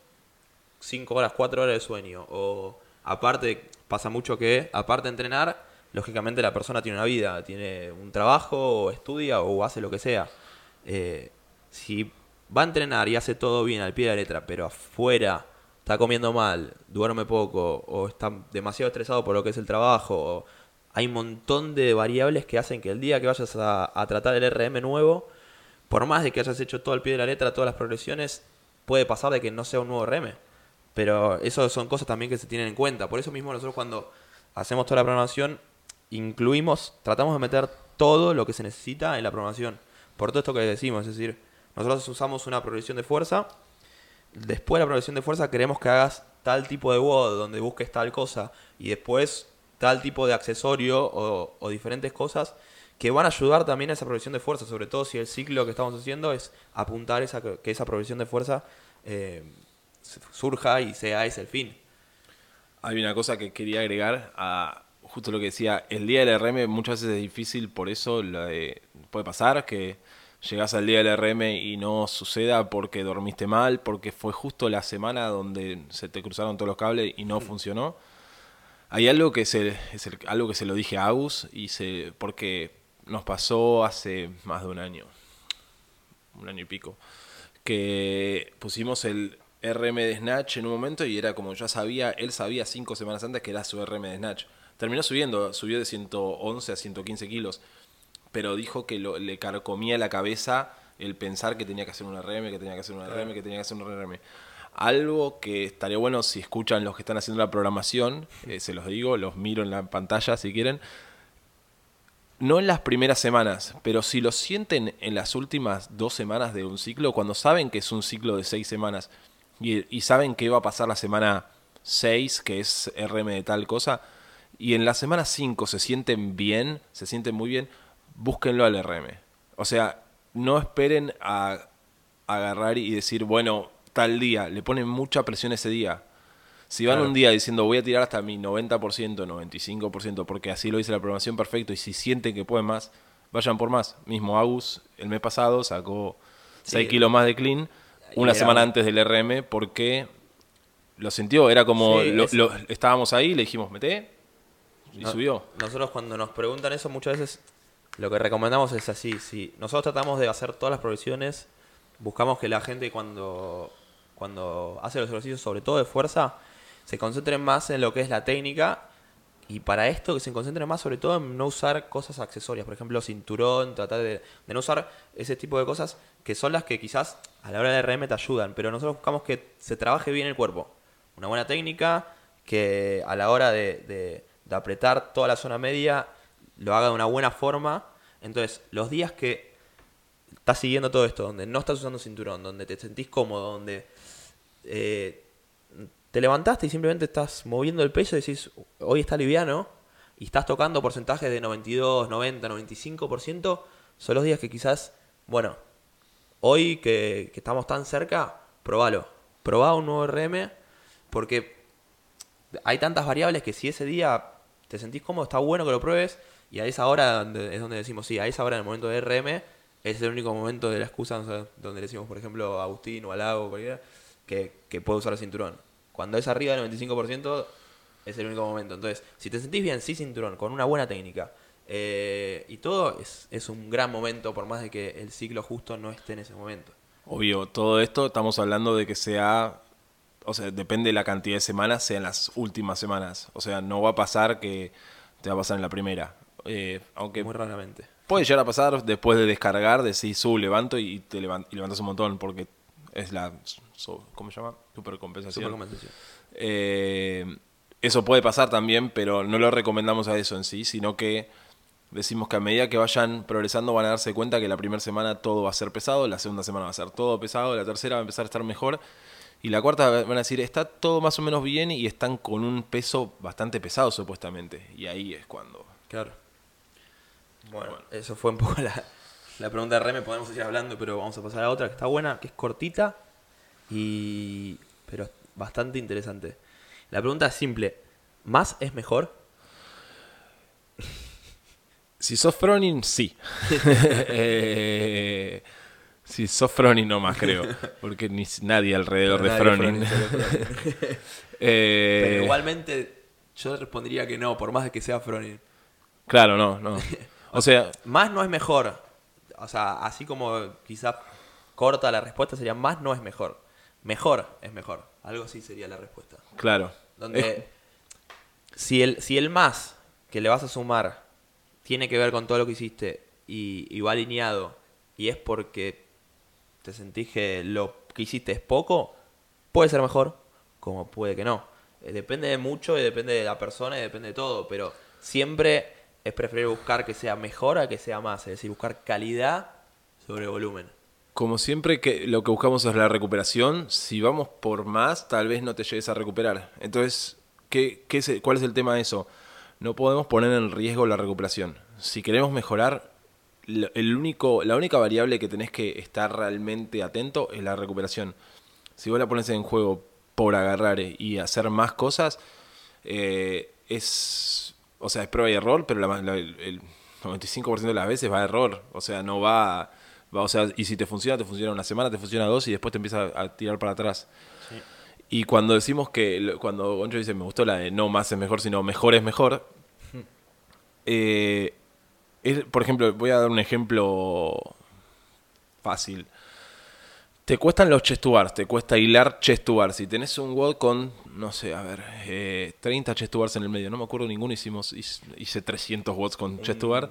[SPEAKER 1] 5 horas, 4 horas de sueño. O aparte, pasa mucho que, aparte de entrenar, lógicamente la persona tiene una vida, tiene un trabajo, o estudia, o hace lo que sea. Eh, si va a entrenar y hace todo bien al pie de la letra, pero afuera está comiendo mal, duerme poco, o está demasiado estresado por lo que es el trabajo, hay un montón de variables que hacen que el día que vayas a, a tratar el RM nuevo, por más de que hayas hecho todo al pie de la letra, todas las progresiones, puede pasar de que no sea un nuevo RM. Pero eso son cosas también que se tienen en cuenta. Por eso mismo nosotros cuando hacemos toda la programación, incluimos, tratamos de meter todo lo que se necesita en la programación. Por todo esto que decimos, es decir, nosotros usamos una progresión de fuerza, después de la progresión de fuerza queremos que hagas tal tipo de WOD donde busques tal cosa y después tal tipo de accesorio o, diferentes cosas que van a ayudar también a esa progresión de fuerza, sobre todo si el ciclo que estamos haciendo es apuntar esa, que esa progresión de fuerza eh, surja y sea ese el fin.
[SPEAKER 2] Hay una cosa que quería agregar a justo lo que decía, el día del RM muchas veces es difícil, por eso de- puede pasar que llegás al día del RM y no suceda porque dormiste mal, porque fue justo la semana donde se te cruzaron todos los cables y no funcionó. Hay algo que se, es el- algo que se lo dije a Agus y se, porque nos pasó hace más de un año, un año y pico, que pusimos el RM de Snatch en un momento y era como ya sabía, él sabía cinco semanas antes que era su RM de Snatch. Terminó subiendo, subió de 111 a 115 kilos, pero dijo que lo- le carcomía la cabeza el pensar que tenía que hacer un RM, que tenía que hacer un RM, que tenía que hacer un RM. Algo que estaría bueno si escuchan los que están haciendo la programación, eh, se los digo, los miro en la pantalla si quieren, no en las primeras semanas, pero si lo sienten en las últimas dos semanas de un ciclo, cuando saben que es un ciclo de seis semanas y, y saben que va a pasar la semana 6, que es RM de tal cosa, y en la semana 5 se sienten bien, se sienten muy bien, búsquenlo al RM. O sea, no esperen a, a agarrar y decir, bueno, tal día, le ponen mucha presión ese día. Si van
[SPEAKER 1] Claro.
[SPEAKER 2] un día diciendo voy a tirar hasta mi 90%, 95%, porque así lo dice la programación perfecto, y si sienten que pueden más, vayan por más. Mismo Agus el mes pasado sacó
[SPEAKER 1] Sí.
[SPEAKER 2] 6 kilos más de clean una semana antes del RM porque lo sintió, era como
[SPEAKER 1] Sí,
[SPEAKER 2] lo-
[SPEAKER 1] es-
[SPEAKER 2] lo- estábamos ahí, le dijimos mete y
[SPEAKER 1] No-
[SPEAKER 2] subió.
[SPEAKER 1] Nosotros cuando nos preguntan eso muchas veces lo que recomendamos es así, si nosotros tratamos de hacer todas las progresiones, buscamos que la gente cuando, cuando hace los ejercicios, sobre todo de fuerza, se concentren más en lo que es la técnica y para esto que se concentren más sobre todo en no usar cosas accesorias, por ejemplo cinturón, tratar de, de no usar ese tipo de cosas que son las que quizás a la hora de RM te ayudan, pero nosotros buscamos que se trabaje bien el cuerpo, una buena técnica, que a la hora de, de- apretar toda la zona media lo haga de una buena forma. Entonces, los días que estás siguiendo todo esto, donde no estás usando cinturón, donde te sentís cómodo, donde eh, te levantaste y simplemente estás moviendo el peso y decís, hoy está liviano, y estás tocando porcentajes de 92, 90, 95%, son los días que quizás, bueno, hoy que, estamos tan cerca, probalo. Probá un nuevo RM, porque hay tantas variables que si ese día te sentís cómodo, está bueno que lo pruebes. Y a esa hora es donde decimos, sí, a esa hora en el momento de RM es el único momento de la excusa donde decimos, por ejemplo, a Agustín o a Lago, cualquiera, que, que puede usar el cinturón. Cuando es arriba del 95% es el único momento. Entonces, si te sentís bien, sí cinturón, con una buena técnica eh, y todo, es, es un gran momento, por más de que el ciclo justo no esté en ese momento.
[SPEAKER 2] Obvio, todo esto estamos hablando de que sea, o sea, depende de la cantidad de semanas, sea en las últimas semanas. O sea, no va a pasar que te va a pasar en la primera. Eh, aunque
[SPEAKER 1] Muy raramente.
[SPEAKER 2] puede llegar a pasar después de descargar, decís, sub, levanto y te y levantas un montón, porque es la, so- ¿cómo se llama? Supercompensación.
[SPEAKER 1] Super compensación.
[SPEAKER 2] Eh, eso puede pasar también, pero no lo recomendamos a eso en sí, sino que decimos que a medida que vayan progresando van a darse cuenta que la primera semana todo va a ser pesado, la segunda semana va a ser todo pesado, la tercera va a empezar a estar mejor y la cuarta van a decir está todo más o menos bien y están con un peso bastante pesado supuestamente. Y ahí es cuando...
[SPEAKER 1] Claro. Bueno, eso fue un poco la, la pregunta de Reme. Podemos seguir hablando, pero vamos a pasar a otra que está buena, que es cortita, y pero bastante interesante. La pregunta es simple. ¿Más es mejor?
[SPEAKER 2] Si sos Fronin, sí. Eh, si sos Fronin, no más creo. Porque ni nadie alrededor de
[SPEAKER 1] Nadie
[SPEAKER 2] Fronin.
[SPEAKER 1] Fronin, solo Fronin.
[SPEAKER 2] Eh,
[SPEAKER 1] Pero igualmente yo respondería que no, por más de que sea Fronin.
[SPEAKER 2] Claro, no, no. O sea,
[SPEAKER 1] Más no es mejor. O sea, así como quizá corta la respuesta sería más no es mejor. Mejor es mejor. Algo así sería la respuesta.
[SPEAKER 2] claro.
[SPEAKER 1] Donde
[SPEAKER 2] Es-
[SPEAKER 1] si, el, si el más que le vas a sumar tiene que ver con todo lo que hiciste y, va alineado y es porque te sentís que lo que hiciste es poco, puede ser mejor, como puede que no. Eh, depende de mucho y depende de la persona y depende de todo, pero siempre es preferible buscar que sea mejor a que sea más, es decir, buscar calidad sobre volumen.
[SPEAKER 2] como siempre que lo que buscamos es la recuperación, si vamos por más, tal vez no te llegues a recuperar. Entonces, ¿qué, qué es ¿cuál es el tema de eso? No podemos poner en riesgo la recuperación. Si queremos mejorar, el único, la única variable que tenés que estar realmente atento es la recuperación. Si vos la pones en juego por agarrar y hacer más cosas, eh, es, o sea, es prueba y error, pero la- la- el, el 95% de las veces va a error. O sea, no va, va, o sea, y si te funciona, te funciona una semana, te funciona dos y después te empieza a tirar para atrás. Y cuando decimos que, cuando Goncho dice, me gustó la de no más es mejor, sino mejor es mejor, eh, es, por ejemplo, voy a dar un ejemplo fácil. Te cuestan los chest to bars, te cuesta hilar chest to bars. Si tenés un WOD con, no sé, a ver, eh, 30 chest to bars en el medio, no me acuerdo ninguno, hicimos, hice, hice 300 watts con chest to bar.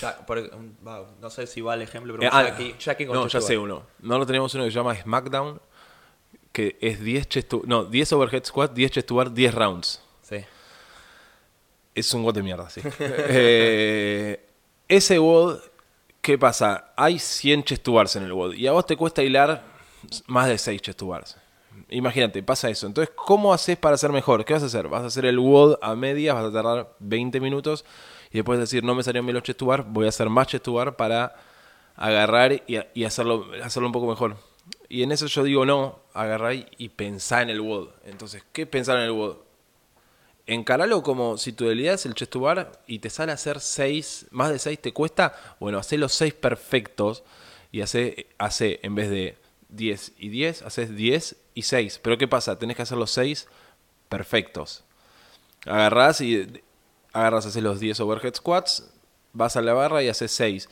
[SPEAKER 1] Ya- por- un- va, no sé si va el ejemplo, pero
[SPEAKER 2] Eh, ah,
[SPEAKER 1] Jackie con
[SPEAKER 2] no,
[SPEAKER 1] chest
[SPEAKER 2] ya
[SPEAKER 1] to
[SPEAKER 2] sé uno. No lo tenemos uno que se llama SmackDown, que es 10 chest no, 10 overhead squat, 10 chest to bar, 10 rounds.
[SPEAKER 1] Sí.
[SPEAKER 2] Es un WOD de mierda, sí. Eh, ese WOD, ¿qué pasa? Hay 100 chest en el WOD y a vos te cuesta hilar más de 6 chest. Imagínate, pasa eso. Entonces, ¿cómo haces para ser mejor? ¿Qué vas a hacer? Vas a hacer el WOD a medias, vas a tardar 20 minutos y después decir, no me salieron bien los voy a hacer más chest to bar para agarrar y, y hacerlo, hacerlo un poco mejor. Y en eso yo digo, no, agarrar y, pensar en el WOD. Entonces, ¿qué pensar en el WOD? encaralo como si tu debilidad es el chest to bar y te sale hacer 6, más de 6 te cuesta, bueno, hace los 6 perfectos y hace, hace en vez de 10 y 10, haces 10 y 6. Pero ¿qué pasa? Tenés que hacer los 6 perfectos. Agarrás y agarras, haces los 10 overhead squats, vas a la barra y haces 6.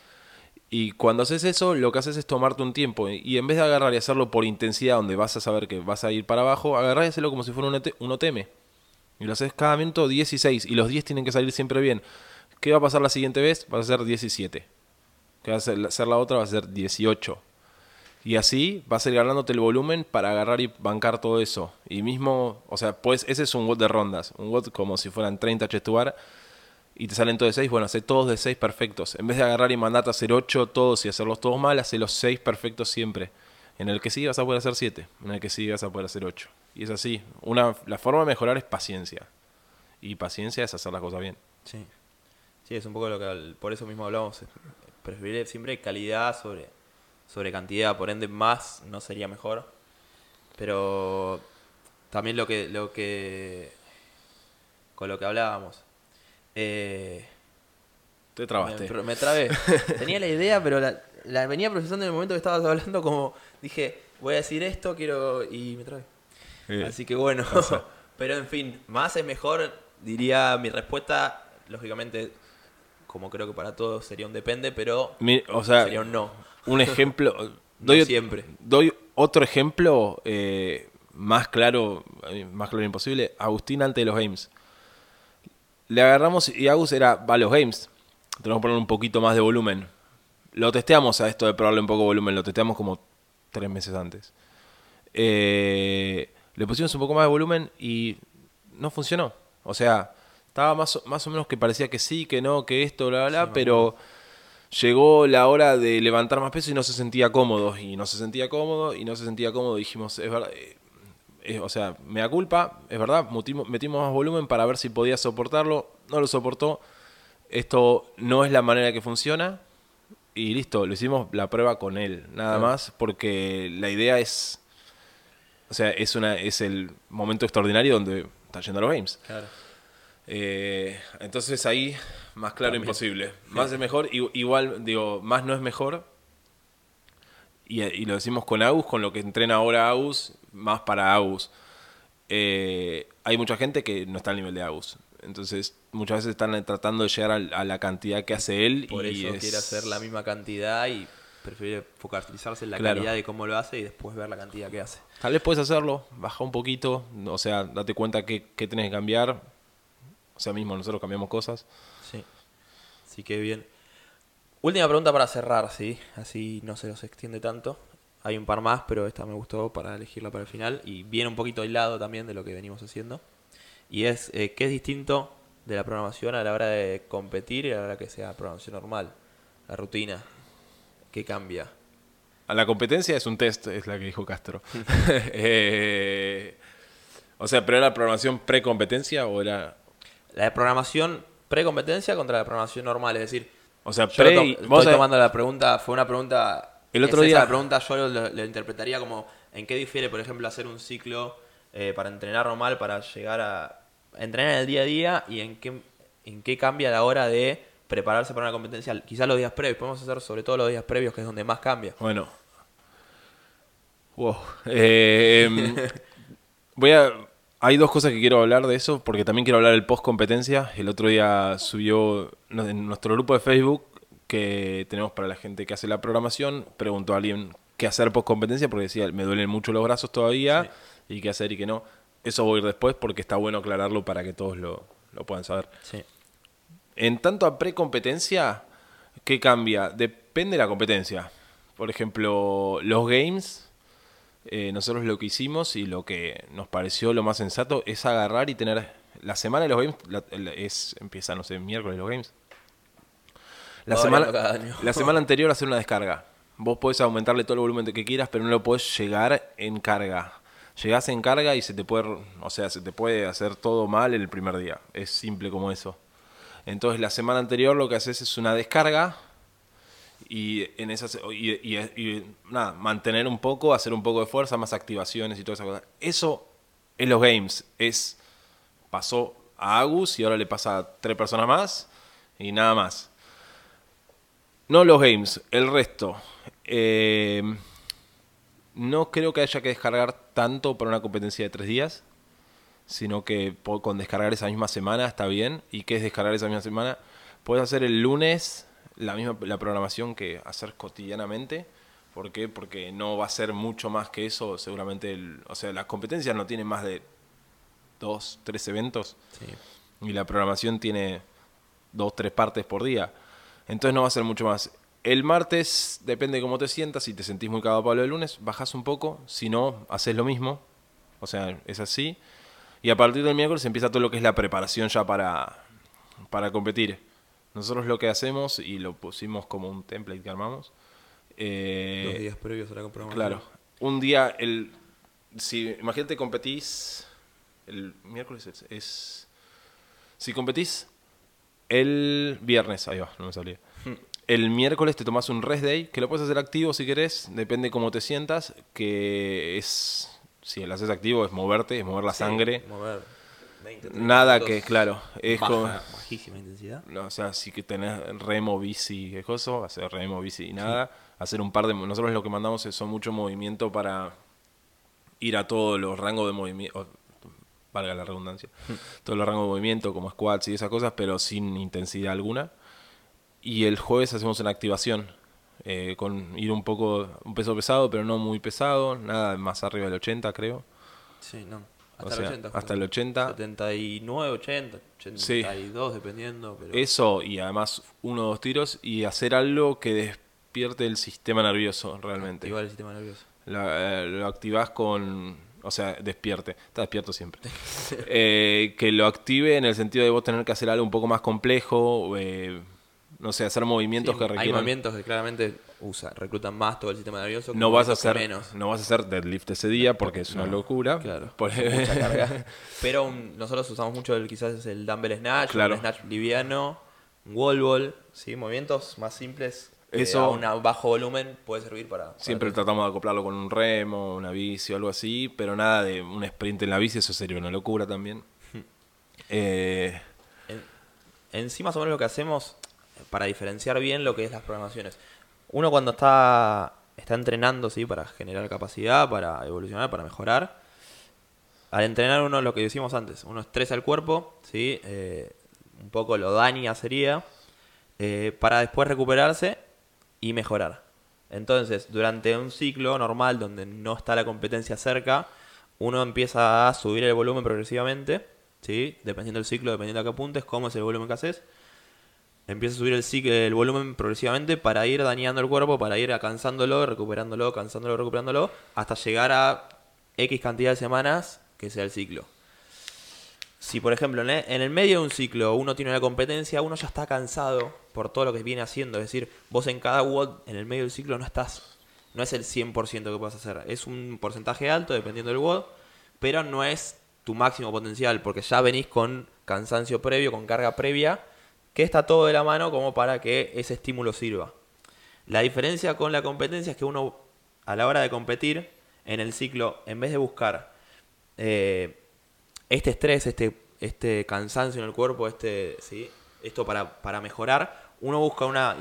[SPEAKER 2] Y cuando haces eso, lo que haces es tomarte un tiempo. Y en vez de agarrar y hacerlo por intensidad, donde vas a saber que vas a ir para abajo, agarrar y hacerlo como si fuera un, OTM. Y lo haces cada minuto 16. Y los 10 tienen que salir siempre bien. ¿Qué va a pasar la siguiente vez? Va a ser 17. ¿Qué va a hacer la otra? Va a ser 18. Y así vas a ir ganándote el volumen para agarrar y bancar todo eso. Y mismo, o sea, pues ese es un WOD de rondas. Un WOD como si fueran 30 chestuar y te salen todos de 6, bueno, hace todos de 6 perfectos. En vez de agarrar y mandarte a hacer 8 todos y hacerlos todos mal, hace los 6 perfectos siempre. En el que sí vas a poder hacer 7, en el que sí vas a poder hacer 8. Y es así. Una, la forma de mejorar es paciencia. Y paciencia es hacer las cosas bien.
[SPEAKER 1] Sí. Sí, es un poco lo que por eso mismo hablamos. Preferir siempre calidad sobre sobre cantidad, por ende más no sería mejor. Pero también lo que, lo que con lo que hablábamos. Eh,
[SPEAKER 2] Te trabaste.
[SPEAKER 1] Me, me trabé. Tenía la idea, pero la, venía procesando en el momento que estabas hablando como dije, voy a decir esto, quiero... y me trabé. Así que bueno, pero en fin, más es mejor, diría mi respuesta, lógicamente, como creo que para todos sería un depende, pero
[SPEAKER 2] o sea,
[SPEAKER 1] sería un no
[SPEAKER 2] un ejemplo. doy,
[SPEAKER 1] siempre.
[SPEAKER 2] Doy otro ejemplo eh, más claro, eh, más claro imposible. Agustín antes de los games. Le agarramos y Agus era, va a los games. Tenemos que poner un poquito más de volumen. Lo testeamos a esto de probarle un poco de volumen. Lo testeamos como tres meses antes. Eh, le pusimos un poco más de volumen y no funcionó. O sea, estaba más, más o menos que parecía que sí, que no, que esto, bla, bla, bla, pero llegó la hora de levantar más peso y no se sentía cómodo. Y no se sentía cómodo y no se sentía cómodo. Dijimos, es verdad. Eh, o sea, me da culpa, es verdad, metimos, metimos más volumen para ver si podía soportarlo. No lo soportó. Esto no es la manera que funciona. Y listo, lo hicimos la prueba con él, nada más, porque la idea es. O sea, es una es el momento extraordinario donde está yendo a los games. Claro. Eh, entonces ahí, más claro imposible. Más es mejor, igual, digo, más no es mejor. Y, lo decimos con Agus, con lo que entrena ahora Agus, más para Agus. Eh, hay mucha gente que no está al nivel de Agus. Entonces, muchas veces están tratando de llegar a, la cantidad que hace él.
[SPEAKER 1] Por y eso quiere hacer la misma cantidad y prefiere focalizarse en la calidad de cómo lo hace y después ver la cantidad que hace.
[SPEAKER 2] Tal vez puedes hacerlo, baja un poquito, o sea, date cuenta que, que tenés que cambiar, o sea, mismo nosotros cambiamos cosas.
[SPEAKER 1] Sí. Sí, que bien. Última pregunta para cerrar, sí. Así no se nos extiende tanto. Hay un par más, pero esta me gustó para elegirla para el final. Y viene un poquito aislado también de lo que venimos haciendo. Y es, eh, ¿qué es distinto de la programación a la hora de competir y a la hora que sea programación normal? La rutina. ¿Qué cambia?
[SPEAKER 2] A la competencia es un test, es la que dijo Castro. Eh, o sea, ¿pero era programación pre-competencia o era
[SPEAKER 1] la de programación pre-competencia contra la programación normal, es decir,
[SPEAKER 2] o sea, pre
[SPEAKER 1] estoy tomando la pregunta, fue una pregunta el otro día la pregunta yo lo, interpretaría como en qué difiere, por ejemplo, hacer un ciclo eh, para entrenar normal para llegar a entrenar en el día a día y en qué en qué cambia la hora de prepararse para una competencia, quizás los días previos, podemos hacer sobre todo los días previos que es donde más cambia.
[SPEAKER 2] Bueno. Wow. Eh, voy a hay dos cosas que quiero hablar de eso, porque también quiero hablar del post competencia. El otro día subió en nuestro grupo de Facebook que tenemos para la gente que hace la programación, preguntó a alguien qué hacer post competencia, porque decía, me duelen mucho los brazos todavía, y qué hacer y qué no. Eso voy a ir después porque está bueno aclararlo para que todos lo, puedan saber. En tanto a pre-competencia, ¿qué cambia? Depende de la competencia. Por ejemplo, los games eh, nosotros lo que hicimos y lo que nos pareció lo más sensato es agarrar y tener la semana de los games la, es empieza no sé miércoles los games la semana la semana anterior hacer una descarga. Vos podés aumentarle todo el volumen que quieras pero no lo podés llegar en carga. Llegás en carga y se te puede o sea se te puede hacer todo mal el primer día. Es simple como eso. Entonces la semana anterior lo que haces es una descarga y en esas y, nada, mantener un poco, hacer un poco de fuerza, más activaciones y toda esa cosa. Eso en los games es pasó a Agus y ahora le pasa a tres personas más y nada más. No los games, el resto. Eh, no creo que haya que descargar tanto para una competencia de tres días, sino que con descargar esa misma semana está bien. ¿Y qué es descargar esa misma semana? Puedes hacer el lunes la misma la programación que hacer cotidianamente. ¿Por qué? Porque no va a ser mucho más que eso. Seguramente, el- o sea, las competencias no tienen más de dos, tres eventos
[SPEAKER 1] Sí.
[SPEAKER 2] y la programación tiene dos, tres partes por día. Entonces no va a ser mucho más. El martes depende de cómo te sientas. Si te sentís muy cagado Pablo el lunes, bajás un poco. Si no, haces lo mismo. O sea, es así. Y a partir del miércoles empieza todo lo que es la preparación ya para, para competir. Nosotros lo que hacemos, y lo pusimos como un template que armamos. eh,
[SPEAKER 1] Los días previos a la programación.
[SPEAKER 2] Claro. Un día, el, si imagínate competís el miércoles es, es- si competís el viernes, ahí va, no me salía. El miércoles te tomas un rest day, que lo puedes hacer activo si querés, depende cómo te sientas, que es si lo haces activo es moverte, es mover la
[SPEAKER 1] Sí,
[SPEAKER 2] sangre.
[SPEAKER 1] Mover 20, 30
[SPEAKER 2] Nada que, claro, es
[SPEAKER 1] Baja-
[SPEAKER 2] como
[SPEAKER 1] bajísima intensidad.
[SPEAKER 2] no, o sea, si que tenés remo, bici, qué cosa, hacer remo, bici y nada. Hacer un par de... Nosotros lo que mandamos es, son mucho movimiento para ir a todos los rangos de movimiento, valga la redundancia, todos los rangos de movimiento como squats y esas cosas, pero sin intensidad alguna. Y el jueves hacemos una activación, eh, con ir un poco, un peso pesado, pero no muy pesado, nada más arriba del 80 creo.
[SPEAKER 1] Sí, no.
[SPEAKER 2] O
[SPEAKER 1] Hasta
[SPEAKER 2] sea,
[SPEAKER 1] el 80.
[SPEAKER 2] hasta el 80.
[SPEAKER 1] 79, 80, 82, dependiendo. Pero...
[SPEAKER 2] Eso y además uno o dos tiros y hacer algo que despierte el sistema nervioso realmente.
[SPEAKER 1] Igual el sistema nervioso.
[SPEAKER 2] La- eh, lo activás con... O sea, despierte. Está despierto siempre. Eh, que lo active en el sentido de vos tener que hacer algo un poco más complejo. eh, no sé, hacer movimientos
[SPEAKER 1] Sí,
[SPEAKER 2] que
[SPEAKER 1] Hay
[SPEAKER 2] requieran...
[SPEAKER 1] movimientos que claramente usa, reclutan más todo el sistema nervioso.
[SPEAKER 2] No vas a hacer
[SPEAKER 1] menos.
[SPEAKER 2] no vas a hacer deadlift ese día porque es una locura.
[SPEAKER 1] Claro.
[SPEAKER 2] Por-
[SPEAKER 1] Mucha carga. Pero un- nosotros usamos mucho el, quizás el dumbbell snatch,
[SPEAKER 2] Claro.
[SPEAKER 1] un snatch liviano, un wall ball, ¿sí? movimientos más simples. Eh,
[SPEAKER 2] Eso-
[SPEAKER 1] a un bajo volumen puede servir para. para
[SPEAKER 2] Siempre tratamos de acoplarlo con un remo, una bici o algo así, pero nada de un sprint en la bici, eso sería una locura también. Eh,
[SPEAKER 1] En, en sí, más o menos lo que hacemos para diferenciar bien lo que es las programaciones. Uno cuando está, está entrenando, ¿sí? Para generar capacidad, para evolucionar, para mejorar. Al entrenar uno, lo que decimos antes, uno estresa el cuerpo, ¿sí? Eh, un poco lo daña sería, eh, para después recuperarse y mejorar. Entonces, durante un ciclo normal donde no está la competencia cerca, uno empieza a subir el volumen progresivamente, ¿sí? dependiendo del ciclo, dependiendo a qué apuntes, cómo es el volumen que haces. Empieza a subir el, ciclo, el volumen progresivamente para ir dañando el cuerpo, para ir cansándolo, recuperándolo, cansándolo, recuperándolo, hasta llegar a X cantidad de semanas que sea el ciclo. Si, por ejemplo, en el- medio de un ciclo uno tiene una competencia, uno ya está cansado por todo lo que viene haciendo. Es decir, vos en cada WOD, en el medio del ciclo, no estás. No es el 100% que puedes hacer. Es un porcentaje alto dependiendo del WOD, pero no es tu máximo potencial, porque ya venís con cansancio previo, con carga previa, que está todo de la mano como para que ese estímulo sirva. La diferencia con la competencia es que uno, a la hora de competir, en el ciclo, en vez de buscar eh, este estrés, este, este cansancio en el cuerpo, este, ¿sí? esto para, para mejorar, uno busca una,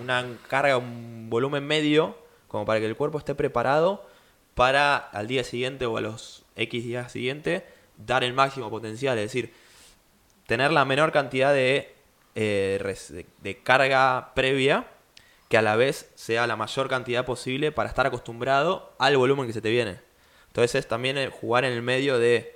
[SPEAKER 1] una carga, un volumen medio, como para que el cuerpo esté preparado para al día siguiente o a los X días siguientes dar el máximo potencial, es decir, tener la menor cantidad de, eh, de, de carga previa que a la vez sea la mayor cantidad posible para estar acostumbrado al volumen que se te viene. Entonces es también eh, jugar en el medio de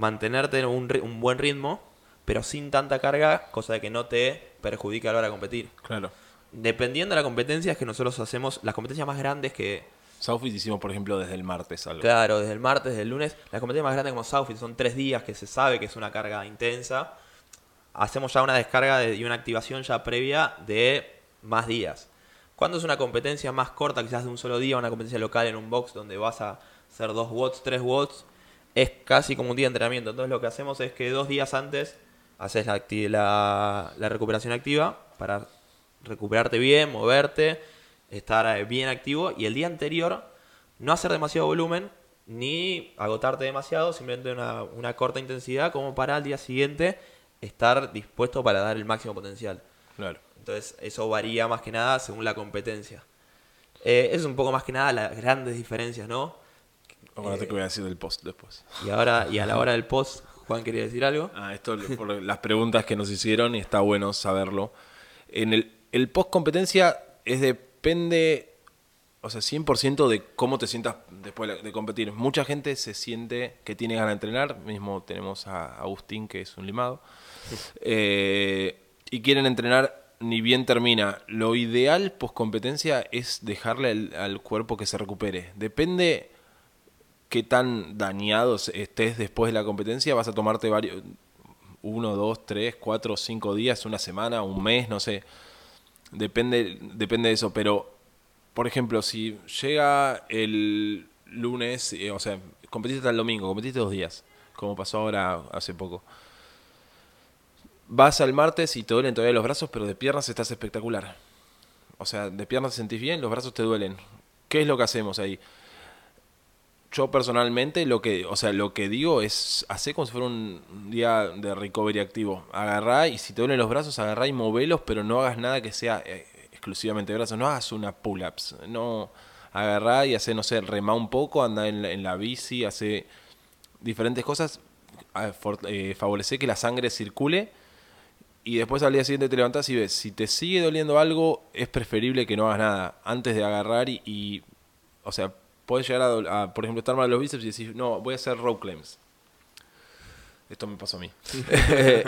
[SPEAKER 1] mantenerte en un, un buen ritmo, pero sin tanta carga, cosa de que no te perjudique a la hora de competir.
[SPEAKER 2] claro.
[SPEAKER 1] Dependiendo de la competencia, es que nosotros hacemos las competencias más grandes que,
[SPEAKER 2] Southfit hicimos, por ejemplo, desde el martes algo.
[SPEAKER 1] Claro, desde el martes, desde el lunes. Las competencias más grandes como Southfield son tres días que se sabe que es una carga intensa. Hacemos ya una descarga de- y una activación ya previa de más días. Cuando es una competencia más corta, quizás de un solo día, una competencia local en un box donde vas a hacer dos watts, tres watts, es casi como un día de entrenamiento. Entonces lo que hacemos es que dos días antes haces la, la, la recuperación activa para recuperarte bien, moverte, estar eh, bien activo y el día anterior no hacer demasiado volumen ni agotarte demasiado, simplemente una, una corta intensidad como para al día siguiente estar dispuesto para dar el máximo potencial.
[SPEAKER 2] Claro.
[SPEAKER 1] Entonces eso varía más que nada según la competencia. Eh, eso es un poco más que nada las grandes diferencias, ¿no?
[SPEAKER 2] Acuérdate que voy a decir del post después.
[SPEAKER 1] Y ahora, y a la hora del post, Juan quería decir algo.
[SPEAKER 2] Ah, esto por las preguntas que nos hicieron y está bueno saberlo. En el, el post competencia es depende, o sea, 100% de cómo te sientas después de, de competir. Mucha gente se siente que tiene ganas de entrenar, mismo tenemos a Agustín que es un limado, eh, y quieren entrenar ni bien termina. Lo ideal post competencia es dejarle al, al cuerpo que se recupere. Depende qué tan dañado estés después de la competencia, vas a tomarte varios, uno, dos, tres, cuatro, cinco días, una semana, un mes, no sé. Depende, depende de eso. Pero, por ejemplo, si llega el lunes, eh, o sea, competiste hasta el domingo, competiste dos días, como pasó ahora hace poco. Vas al martes y te duelen todavía los brazos, pero de piernas estás espectacular. O sea, de piernas te sentís bien, los brazos te duelen. ¿Qué es lo que hacemos ahí? Yo personalmente lo que, o sea, lo que digo es hacer como si fuera un día de recovery activo. Agarrá y si te duelen los brazos, agarrá y movelos, pero no hagas nada que sea eh, exclusivamente brazos. No hagas una pull-ups. No agarrá y hace, no sé, remá un poco, anda en la, en la bici, hace diferentes cosas. a- for- eh, favorece que la sangre circule y después al día siguiente te levantás y ves, si te sigue doliendo algo, es preferible que no hagas nada antes de agarrar y, y, o sea, puedes llegar a, por ejemplo, estar mal de los bíceps y decir, no, voy a hacer row claims. Esto me pasó a mí.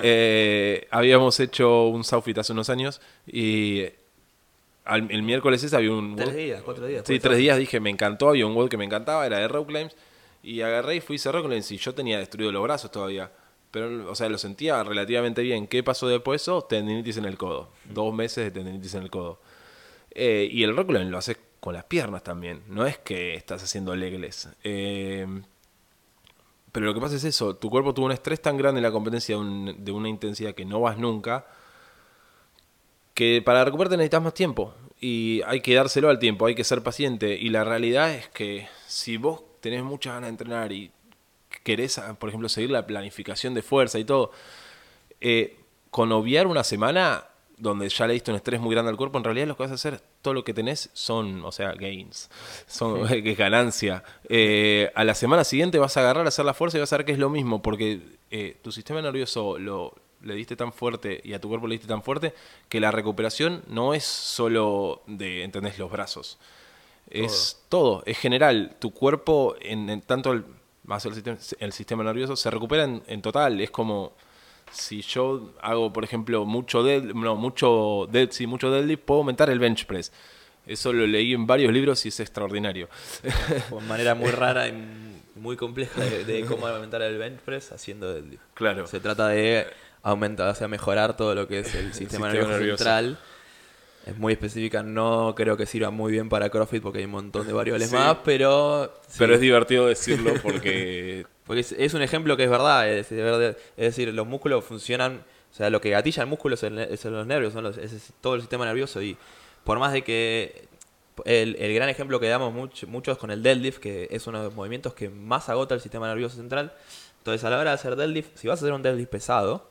[SPEAKER 2] Eh, habíamos hecho un Southfit hace unos años y al- el miércoles ese había un...
[SPEAKER 1] Tres días, cuatro días.
[SPEAKER 2] Sí, tres días dije, me encantó, había un WOD que me encantaba, era de row claims, y agarré y fui a hacer row claims y yo tenía destruido los brazos todavía. Pero, o sea, lo sentía relativamente bien. ¿Qué pasó después de eso? Tendinitis en el codo. Dos meses de tendinitis en el codo. Eh, y el row climb lo haces con las piernas también. No es que estás haciendo legless. Eh, pero lo que pasa es eso, tu cuerpo tuvo un estrés tan grande en la competencia de, un- de una intensidad que no vas nunca, que para recuperarte necesitas más tiempo. Y hay que dárselo al tiempo, hay que ser paciente. Y la realidad es que si vos tenés muchas ganas de entrenar y querés, ah, por ejemplo, seguir la planificación de fuerza y todo, eh, con obviar una semana donde ya le diste un estrés muy grande al cuerpo, en realidad lo que vas a hacer, todo lo que tenés son, o sea, gains, son es ganancia. Eh, a la semana siguiente vas a agarrar a hacer la fuerza y vas a ver que es lo mismo, porque eh, tu sistema nervioso lo le diste tan fuerte y a tu cuerpo le diste tan fuerte que la recuperación no es solo de, ¿entendés? Los brazos. Es todo, es general. Tu cuerpo, en, en tanto el, más el sistema, el sistema nervioso, se recupera en, en total. Es como si yo hago, por ejemplo, mucho dead, no, mucho dead, sí, mucho deadlift, puedo aumentar el bench press. Eso lo leí en varios libros y es extraordinario.
[SPEAKER 1] De manera muy rara y muy compleja de, de cómo aumentar el bench press haciendo deadlift.
[SPEAKER 2] Claro.
[SPEAKER 1] Se trata de aumentar, o sea, mejorar todo lo que es el sistema,
[SPEAKER 2] sistema
[SPEAKER 1] nervioso,
[SPEAKER 2] nervioso.
[SPEAKER 1] central. Es muy específica, no creo que sirva muy bien para CrossFit porque hay un montón de variables
[SPEAKER 2] Sí.
[SPEAKER 1] más, pero... sí.
[SPEAKER 2] Pero es divertido decirlo porque
[SPEAKER 1] Porque es, un ejemplo que es verdad, es, es decir, los músculos funcionan, o sea, lo que gatilla el músculo es los nervios, son los- es todo el sistema nervioso y por más de que el, el gran ejemplo que damos much- muchos con el deadlift, que es uno de los movimientos que más agota el sistema nervioso central, entonces a la hora de hacer deadlift, si vas a hacer un deadlift pesado,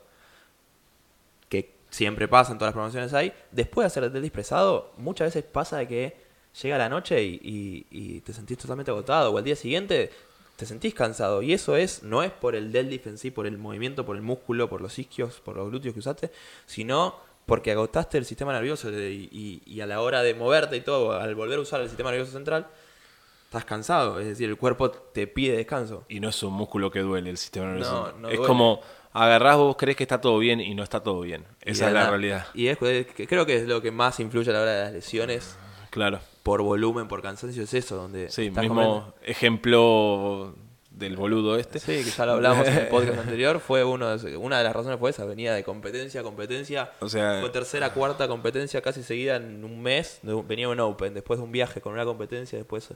[SPEAKER 1] que siempre pasa en todas las promociones hay, después de hacer el deadlift pesado, muchas veces pasa de que llega la noche y, y- y te sentís totalmente agotado, o al día siguiente te sentís cansado. Y eso es, no es por el deadlift en sí, por el movimiento, por el músculo, por los isquios, por los glúteos que usaste, sino porque agotaste el sistema nervioso y, y- y a la hora de moverte y todo, al volver a usar el sistema nervioso central, estás cansado. Es decir, el cuerpo te pide descanso.
[SPEAKER 2] Y no es un músculo que duele el sistema nervioso.
[SPEAKER 1] No, no
[SPEAKER 2] es
[SPEAKER 1] duele.
[SPEAKER 2] como agarrás vos crees que está todo bien y no está todo bien. Esa es la realidad.
[SPEAKER 1] Y es, que creo que es lo que más influye a la hora de las lesiones,
[SPEAKER 2] Claro.
[SPEAKER 1] Por volumen, por cansancio, es eso, donde
[SPEAKER 2] Sí, mismo
[SPEAKER 1] comiendo-
[SPEAKER 2] ejemplo del boludo este.
[SPEAKER 1] Sí, que ya lo hablamos en el podcast anterior, fue uno de, una de las razones fue esa, venía de competencia a competencia,
[SPEAKER 2] O sea,
[SPEAKER 1] fue tercera, cuarta competencia casi seguida en un mes, venía un Open, después de un viaje con una competencia, después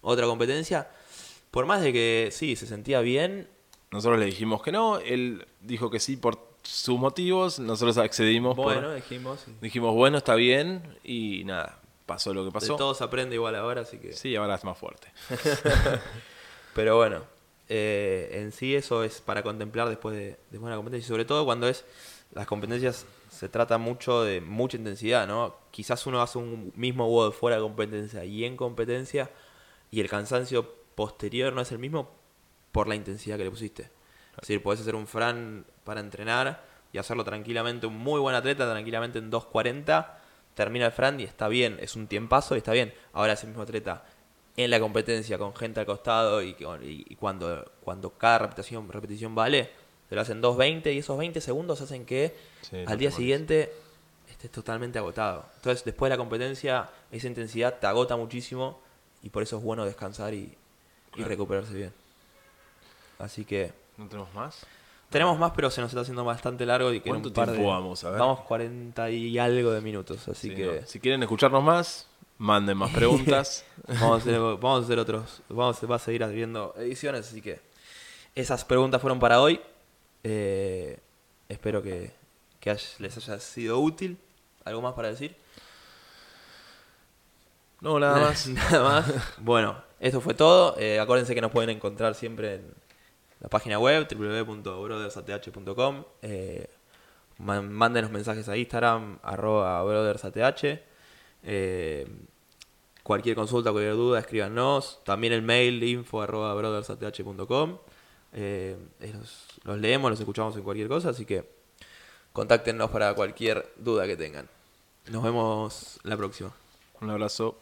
[SPEAKER 1] otra competencia, por más de que sí, se sentía bien,
[SPEAKER 2] nosotros le dijimos que no, él dijo que sí por sus motivos, nosotros accedimos por-
[SPEAKER 1] bueno, dijimos,
[SPEAKER 2] dijimos, bueno, está bien y nada, pasó lo que
[SPEAKER 1] de
[SPEAKER 2] pasó.
[SPEAKER 1] todo se aprende igual ahora, así que...
[SPEAKER 2] Sí, ahora es más fuerte.
[SPEAKER 1] Pero bueno, eh, en sí eso es para contemplar después de, después de una competencia. Y sobre todo cuando es las competencias se trata mucho de mucha intensidad, ¿no? Quizás uno hace un mismo WOD fuera de competencia y en competencia y el cansancio posterior no es el mismo por la intensidad que le pusiste. Es decir, podés hacer un Fran para entrenar y hacerlo tranquilamente, un muy buen atleta, tranquilamente en 2.40, termina el Fran y está bien, es un tiempazo y está bien. Ahora ese mismo atleta en la competencia con gente al costado y, y cuando, cuando cada repetición, repetición vale, se lo hacen 2.20 y esos 20 segundos hacen que al día siguiente estés totalmente agotado. Entonces después de la competencia esa intensidad te agota muchísimo y por eso es bueno descansar y, y recuperarse bien. Así que...
[SPEAKER 2] ¿No tenemos más?
[SPEAKER 1] Tenemos más, pero se nos está haciendo bastante largo. Y
[SPEAKER 2] ¿Cuánto tiempo vamos? A ver.
[SPEAKER 1] Vamos 40 y algo de minutos, así que...
[SPEAKER 2] Si quieren escucharnos más, manden más preguntas.
[SPEAKER 1] vamos, a hacer, vamos a hacer otros... Vamos, va a seguir haciendo ediciones, así que... Esas preguntas fueron para hoy. Eh, espero que, que les haya sido útil. ¿Algo más para decir?
[SPEAKER 2] No, nada más.
[SPEAKER 1] nada más. bueno, esto fue todo. Eh, acuérdense que nos pueden encontrar siempre en la página web www.brothersath.com. Eh, mándenos mensajes a Instagram, arroba brothersath. Eh, cualquier consulta, cualquier duda, escríbanos. También el mail info arroba brothersath.com. Eh, los, los leemos, los escuchamos en cualquier cosa, así que contáctenos para cualquier duda que tengan. Nos vemos la próxima.
[SPEAKER 2] Un abrazo.